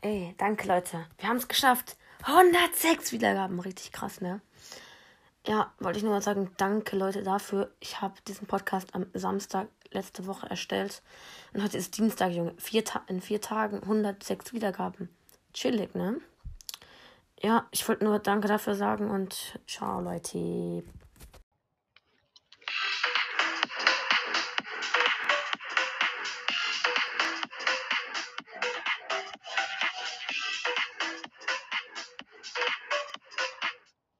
Ey, danke Leute. Wir haben es geschafft. 106 Wiedergaben. Richtig krass, ne? Ja, wollte ich nur mal sagen, danke Leute dafür. Ich habe diesen Podcast am Samstag letzte Woche erstellt. Und heute ist Dienstag, Junge. Vier in vier Tagen 106 Wiedergaben. Chillig, ne? Ja, ich wollte nur Danke dafür sagen und ciao, Leute.